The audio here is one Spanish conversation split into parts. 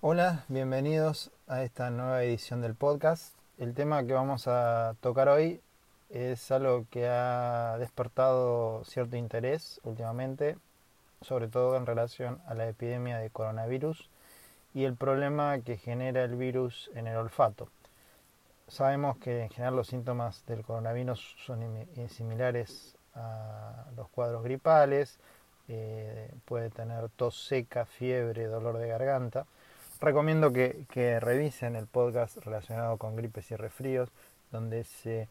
Hola, bienvenidos a esta nueva edición del podcast. El tema que vamos a tocar hoy es algo que ha despertado cierto interés últimamente, sobre todo en relación a la epidemia de coronavirus y el problema que genera el virus en el olfato. Sabemos que en general los síntomas del coronavirus son similares a los cuadros gripales, eh, puede tener tos seca, fiebre, dolor de garganta recomiendo que, revisen el podcast relacionado con gripes y resfríos, donde se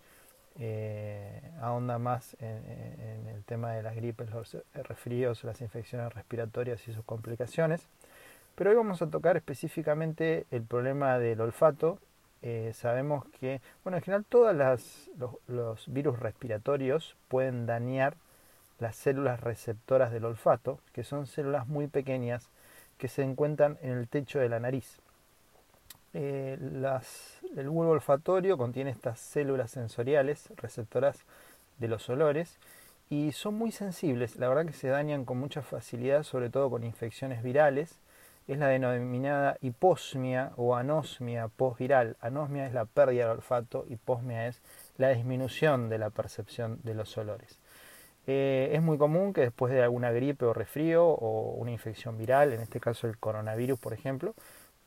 eh, ahonda más en, el tema de las gripes, los resfríos, las infecciones respiratorias y sus complicaciones. Pero hoy vamos a tocar específicamente el problema del olfato. Eh, sabemos que, bueno, en general todos los, los virus respiratorios pueden dañar las células receptoras del olfato, que son células muy pequeñas que se encuentran en el techo de la nariz. Eh, el bulbo olfatorio contiene estas células sensoriales receptoras de los olores y son muy sensibles, la verdad que se dañan con mucha facilidad, sobre todo con infecciones virales. Es la denominada hiposmia o anosmia postviral. Anosmia es la pérdida del olfato, hiposmia es la disminución de la percepción de los olores. Eh, es muy común que después de alguna gripe o resfrío o una infección viral, en este caso el coronavirus por ejemplo,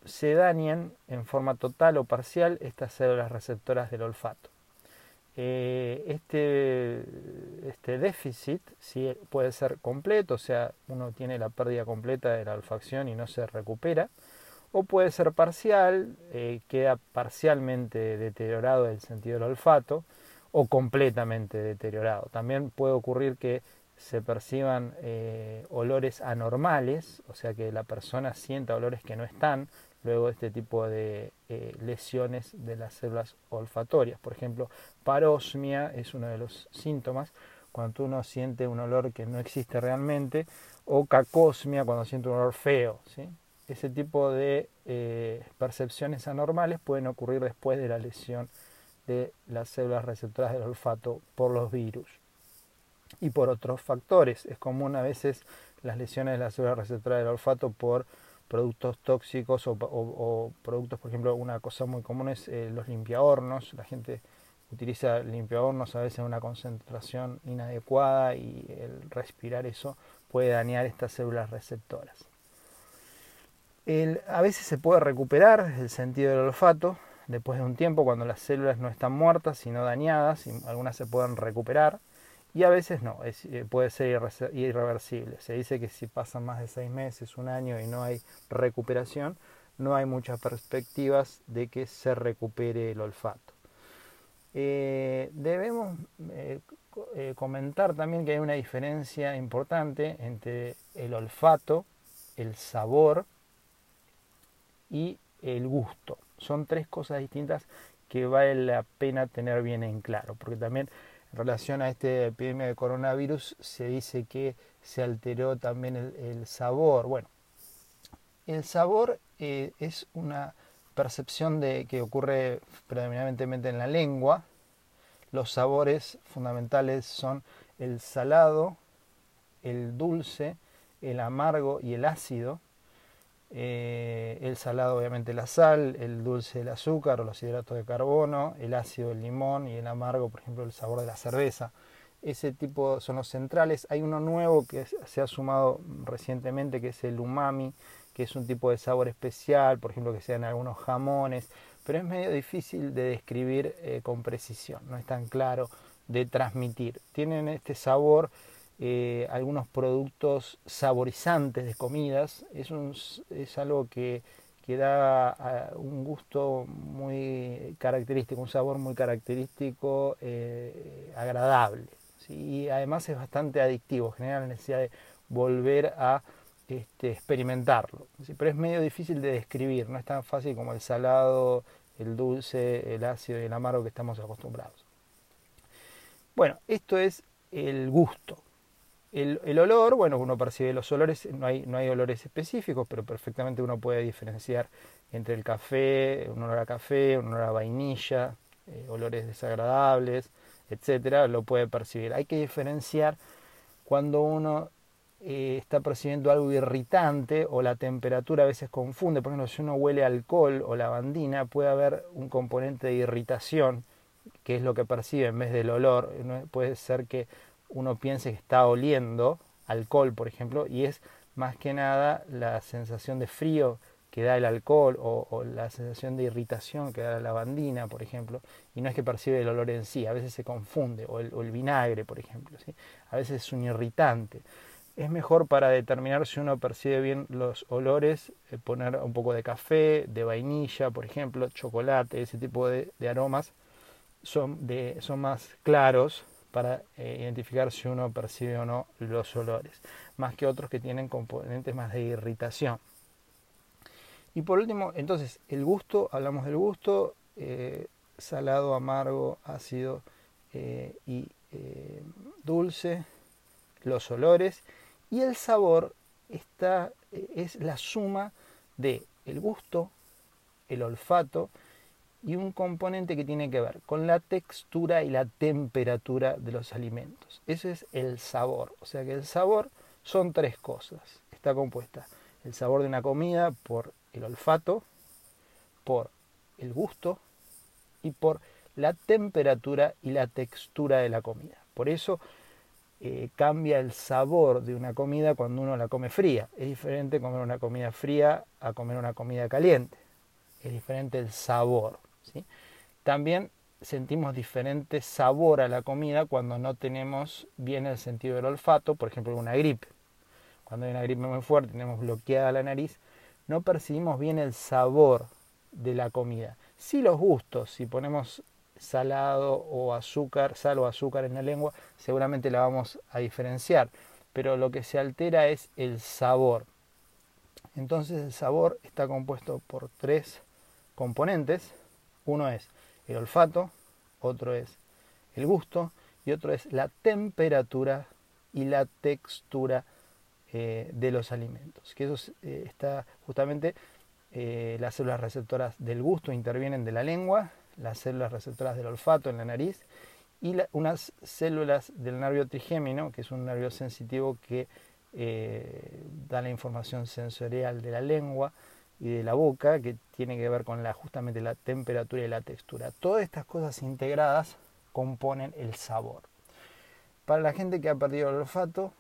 se dañen en forma total o parcial estas células receptoras del olfato. Eh, este, este, déficit puede ser completo, o sea, uno tiene la pérdida completa de la olfacción y no se recupera, o puede ser parcial, eh, queda parcialmente deteriorado el sentido del olfato, o completamente deteriorado. También puede ocurrir que se perciban eh, olores anormales, o sea que la persona sienta olores que no están luego de este tipo de eh, lesiones de las células olfatorias. Por ejemplo, parosmia es uno de los síntomas cuando uno siente un olor que no existe realmente, o cacosmia cuando siente un olor feo. ¿sí? Ese tipo de eh, percepciones anormales pueden ocurrir después de la lesión de las células receptoras del olfato por los virus y por otros factores. Es común a veces las lesiones de las células receptoras del olfato por productos tóxicos o, productos, por ejemplo, una cosa muy común es eh, los limpiahornos. La gente utiliza limpiahornos a veces en una concentración inadecuada y el respirar eso puede dañar estas células receptoras. a veces se puede recuperar el sentido del olfato, después de un tiempo cuando las células no están muertas sino dañadas algunas se pueden recuperar y a veces no, eh, puede ser irreversible. Se dice que si pasan más de seis meses, un año y no hay recuperación, no hay muchas perspectivas de que se recupere el olfato. Eh, debemos eh, comentar también que hay una diferencia importante entre el olfato, el sabor y el gusto son tres cosas distintas que vale la pena tener bien en claro, porque también en relación a esta epidemia de coronavirus se dice que se alteró también el, sabor. Bueno, el sabor eh, es una percepción de que ocurre predominantemente en la lengua. Los sabores fundamentales son el salado, el dulce, el amargo y el ácido. Eh, el salado obviamente la sal, el dulce el azúcar los hidratos de carbono, el ácido el limón y el amargo por ejemplo el sabor de la cerveza. Ese tipo son los centrales. Hay uno nuevo que se ha sumado recientemente que es el umami, que es un tipo de sabor especial, por ejemplo que sean algunos jamones, pero es medio difícil de describir eh, con precisión, no es tan claro de transmitir. Tienen este sabor eh, algunos productos saborizantes de comidas. Es, un, es algo que, que da un gusto muy característico, un sabor muy característico, eh, agradable. Y además es bastante adictivo, genera la necesidad de volver a este, experimentarlo. Pero es medio difícil de describir, no es tan fácil como el salado, el dulce, el ácido y el amargo que estamos acostumbrados. Bueno, esto es el gusto. El, olor, bueno, uno percibe los olores, no hay, no hay olores específicos, pero perfectamente uno puede diferenciar entre el café, un olor a café, un olor a vainilla, eh, olores desagradables, etcétera, lo puede percibir. Hay que diferenciar cuando uno eh, está percibiendo algo irritante o la temperatura a veces confunde. Por ejemplo, si uno huele alcohol o lavandina, puede haber un componente de irritación, que es lo que percibe en vez del olor. Puede ser que uno piense que está oliendo alcohol, por ejemplo, y es más que nada la sensación de frío que da el alcohol o, la sensación de irritación que da la lavandina, por ejemplo, y no es que percibe el olor en sí, a veces se confunde, o el, vinagre, por ejemplo, ¿sí? a veces es un irritante. Es mejor para determinar si uno percibe bien los olores, eh, poner un poco de café, de vainilla, por ejemplo, chocolate, ese tipo de, aromas son, de, son más claros para eh, identificar si uno percibe o no los olores, más que otros que tienen componentes más de irritación. Y por último, entonces, el gusto, hablamos del gusto, eh, salado, amargo, ácido eh, y dulce, los olores, y el sabor está, es la suma de el gusto, el olfato, y un componente que tiene que ver con la textura y la temperatura de los alimentos. Ese es el sabor. O sea que el sabor son tres cosas. Está compuesta el sabor de una comida por el olfato, por el gusto y por la temperatura y la textura de la comida. Por eso eh, cambia el sabor de una comida cuando uno la come fría. Es diferente comer una comida fría a comer una comida caliente. Es diferente el sabor. También sentimos diferente sabor a la comida cuando no tenemos bien el sentido del olfato, por ejemplo, una gripe. Cuando hay una gripe muy fuerte, tenemos bloqueada la nariz, no percibimos bien el sabor de la comida. Sí los gustos, si ponemos salado o azúcar, sal o azúcar en la lengua, seguramente la vamos a diferenciar, pero lo que se altera es el sabor. Entonces el sabor está compuesto por tres componentes uno es el olfato, otro es el gusto y otro es la temperatura y la textura eh, de los alimentos. Que eso eh, está justamente eh, las células receptoras del gusto intervienen de la lengua, las células receptoras del olfato en la nariz y unas células del nervio trigémino, que es un nervio sensitivo que da la información sensorial de la lengua, y de la boca, que tiene que ver con la, justamente la temperatura y la textura. Todas estas cosas integradas componen el sabor. Para la gente que ha perdido el olfato,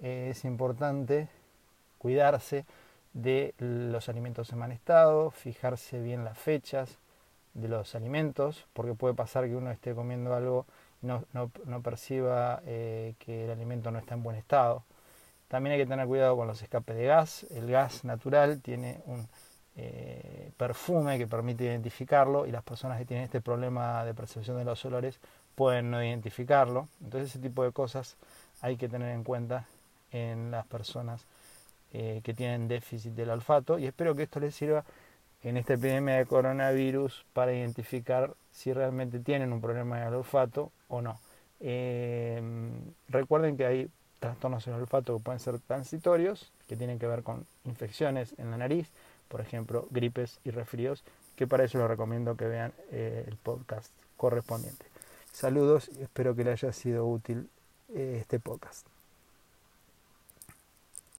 eh, es importante cuidarse de los alimentos en mal estado, fijarse bien las fechas de los alimentos, porque puede pasar que uno esté comiendo algo y no, no, perciba eh, que el alimento no está en buen estado. También hay que tener cuidado con los escapes de gas. El gas natural tiene un eh, perfume que permite identificarlo y las personas que tienen este problema de percepción de los olores pueden no identificarlo. Entonces ese tipo de cosas hay que tener en cuenta en las personas eh, que tienen déficit del olfato y espero que esto les sirva en esta epidemia de coronavirus para identificar si realmente tienen un problema del olfato o no. Eh, recuerden que hay trastornos en el olfato que pueden ser transitorios, que tienen que ver con infecciones en la nariz, por ejemplo, gripes y resfríos, que para eso les recomiendo que vean eh, el podcast correspondiente. Saludos y espero que les haya sido útil eh, este podcast.